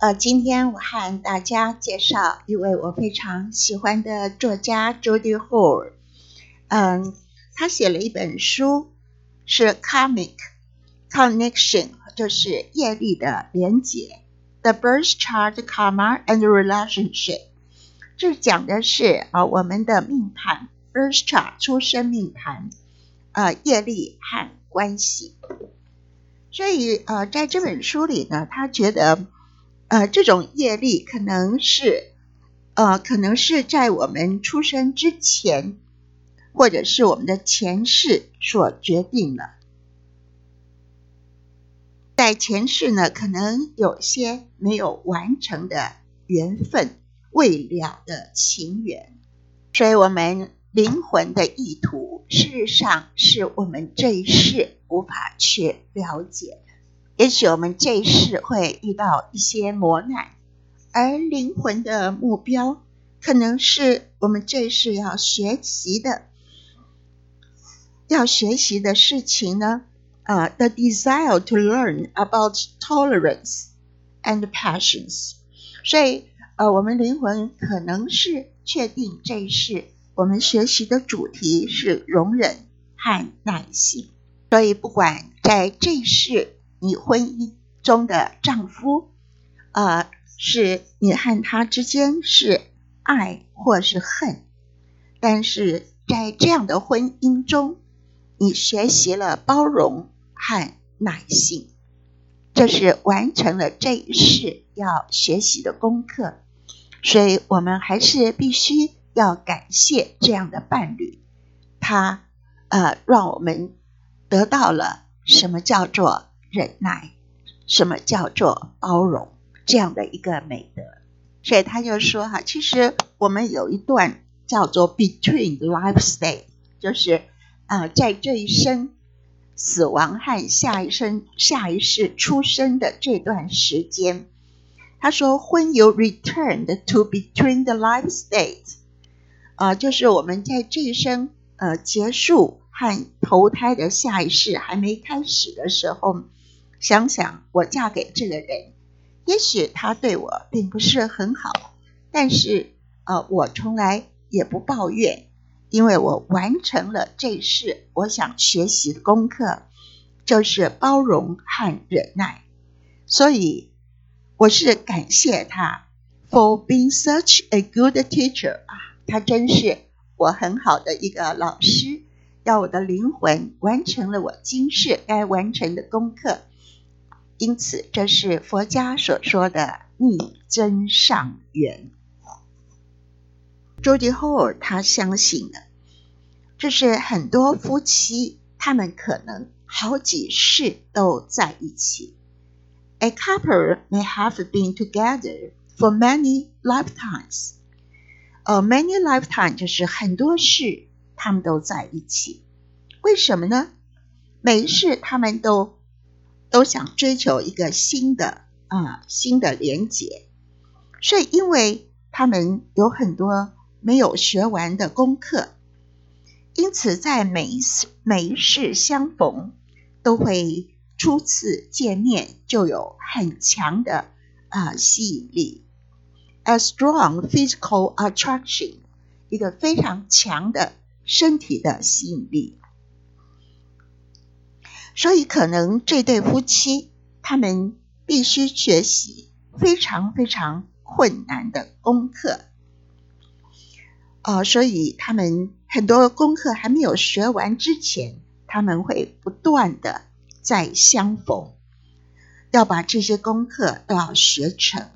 呃，今天我和大家介绍一位我非常喜欢的作家 Judy Hall。嗯，他写了一本书，是《Karmic Connection》，就是业力的连结，《The Birth Chart, Karma and Relationship》。这讲的是啊，我们的命盘 （Birth Chart） 出生命盘，呃，业力和关系。所以，呃，在这本书里呢，他觉得，呃，这种业力可能是，呃，可能是在我们出生之前。或者是我们的前世所决定了，在前世呢，可能有些没有完成的缘分、未了的情缘，所以我们灵魂的意图，事实上是我们这一世无法去了解。也许我们这一世会遇到一些磨难，而灵魂的目标，可能是我们这一世要学习的。要学习的事情呢？啊，the desire to learn about tolerance and passions。所以，呃，我们灵魂可能是确定这一世我们学习的主题是容忍和耐心。所以，不管在这一世你婚姻中的丈夫，呃，是你和他之间是爱或是恨，但是在这样的婚姻中。你学习了包容和耐心，这是完成了这一世要学习的功课。所以，我们还是必须要感谢这样的伴侣，他呃，让我们得到了什么叫做忍耐，什么叫做包容这样的一个美德。所以他就说哈，其实我们有一段叫做 between life stage，就是。啊，在这一生死亡和下一生、下一世出生的这段时间，他说：“When you returned to between the life state” 啊，就是我们在这一生呃结束和投胎的下一世还没开始的时候，想想我嫁给这个人，也许他对我并不是很好，但是呃，我从来也不抱怨。”因为我完成了这事，我想学习的功课就是包容和忍耐，所以我是感谢他 for being such a good teacher 啊，他真是我很好的一个老师，要我的灵魂完成了我今世该完成的功课，因此这是佛家所说的逆增上缘。周杰后，他相信了，这是很多夫妻他们可能好几世都在一起。A couple may have been together for many lifetimes. 呃，many lifetime 就是很多世他们都在一起。为什么呢？每一世他们都都想追求一个新的啊新的连结，所以因为他们有很多。没有学完的功课，因此在每一次每一世相逢，都会初次见面就有很强的啊吸引力，a strong physical attraction，一个非常强的身体的吸引力。所以，可能这对夫妻他们必须学习非常非常困难的功课。哦，所以他们很多功课还没有学完之前，他们会不断的再相逢，要把这些功课都要学成。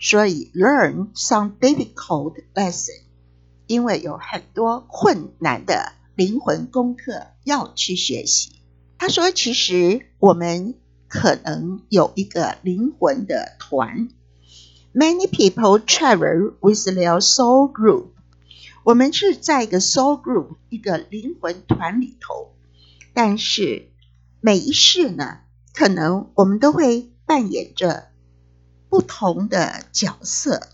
所以 learn some difficult lesson，因为有很多困难的灵魂功课要去学习。他说，其实我们可能有一个灵魂的团，many people travel with their soul group。我们是在一个 soul group 一个灵魂团里头，但是每一世呢，可能我们都会扮演着不同的角色。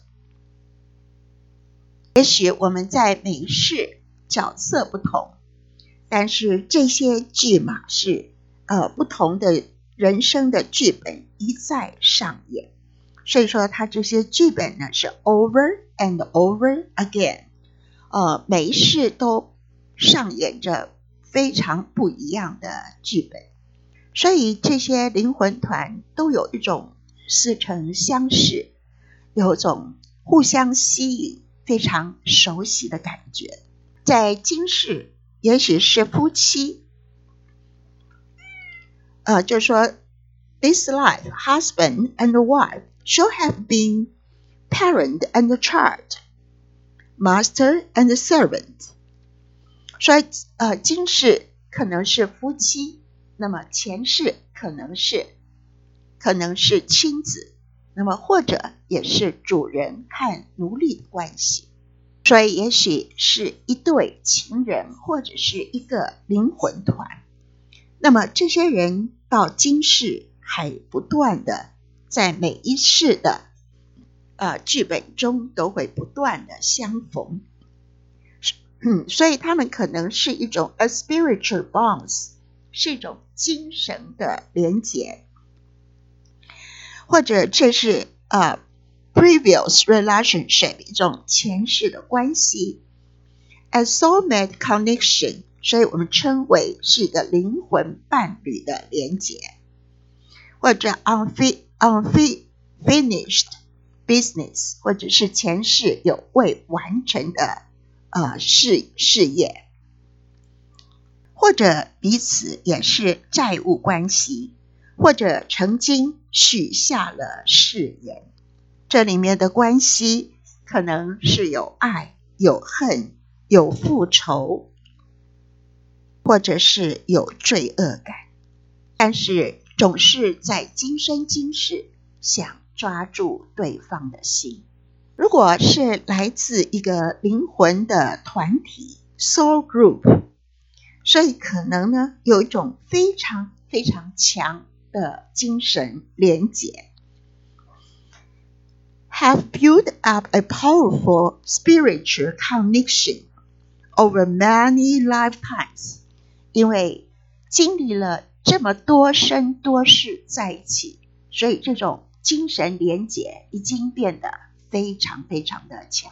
也许我们在每一世角色不同，但是这些剧码是呃不同的人生的剧本一再上演，所以说，他这些剧本呢是 over and over again，呃，每一世都上演着非常不一样的剧本，所以这些灵魂团都有一种似曾相识，有种互相吸引、非常熟悉的感觉。在今世，也许是夫妻，呃，就说 this life husband and wife。should have been parent and child, master and servant。说呃，今世可能是夫妻，那么前世可能是可能是亲子，那么或者也是主人和奴隶关系。所以也许是一对情人，或者是一个灵魂团。那么这些人到今世还不断的。在每一世的呃剧本中都会不断的相逢，嗯，所以他们可能是一种 a spiritual bonds，是一种精神的连结，或者这是呃 previous relationship 一种前世的关系，a soulmate connection，所以我们称为是一个灵魂伴侣的连结，或者 unfit。unfinished business，或者是前世有未完成的呃事事业，或者彼此也是债务关系，或者曾经许下了誓言，这里面的关系可能是有爱、有恨、有复仇，或者是有罪恶感，但是。总是在今生今世想抓住对方的心。如果是来自一个灵魂的团体 （soul group），所以可能呢有一种非常非常强的精神连结，have built up a powerful spiritual connection over many lifetimes，因为经历了。这么多生多世在一起，所以这种精神连结已经变得非常非常的强。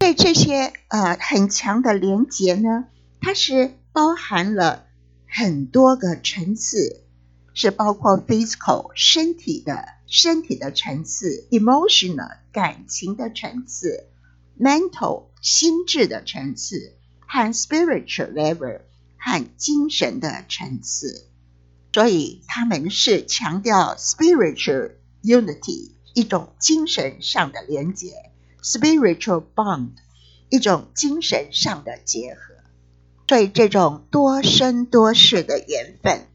对这些呃很强的连结呢，它是包含了很多个层次，是包括 physical 身体的身体的层次，emotional 感情的层次，mental 心智的层次，和 spiritual level 和精神的层次。所以他们是强调 spiritual unity，一种精神上的连接；spiritual bond，一种精神上的结合。所以这种多生多世的缘分，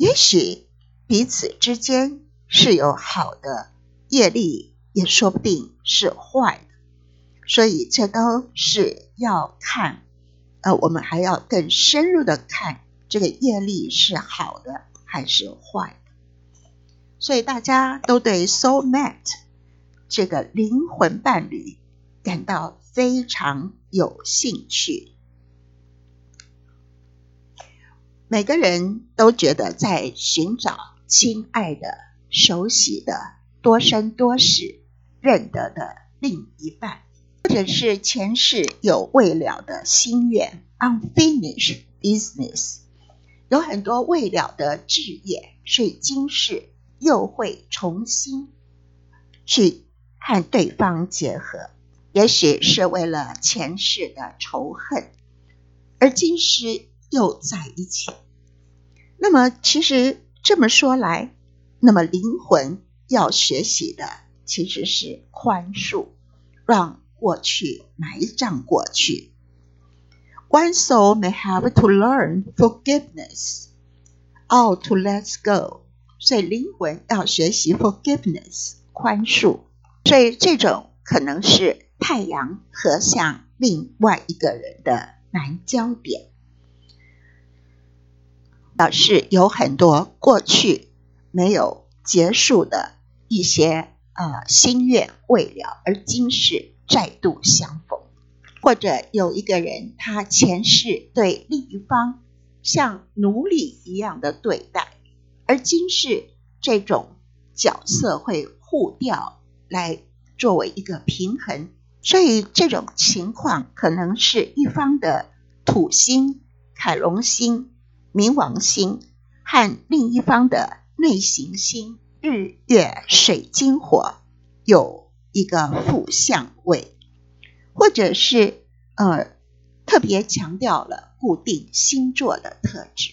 也许彼此之间是有好的业力，也说不定是坏的。所以这都是要看，呃，我们还要更深入的看。这个业力是好的还是坏的？所以大家都对 soul mate 这个灵魂伴侣感到非常有兴趣。每个人都觉得在寻找亲爱的、熟悉的、多生多世认得的另一半，或者是前世有未了的心愿 （unfinished business）。有很多未了的志业，所以今世又会重新去和对方结合，也许是为了前世的仇恨，而今世又在一起。那么，其实这么说来，那么灵魂要学习的其实是宽恕，让过去埋葬过去。One soul may have to learn forgiveness, or to let go。所以灵魂要学习 forgiveness，宽恕。所以这种可能是太阳和向另外一个人的南焦点，表示有很多过去没有结束的一些呃心愿未了，而今世再度相逢。或者有一个人，他前世对另一方像奴隶一样的对待，而今世这种角色会互调来作为一个平衡。所以这种情况可能是一方的土星、凯龙星、冥王星和另一方的内行星日月水金火有一个负相位，或者是呃特别强调了固定星座的特质。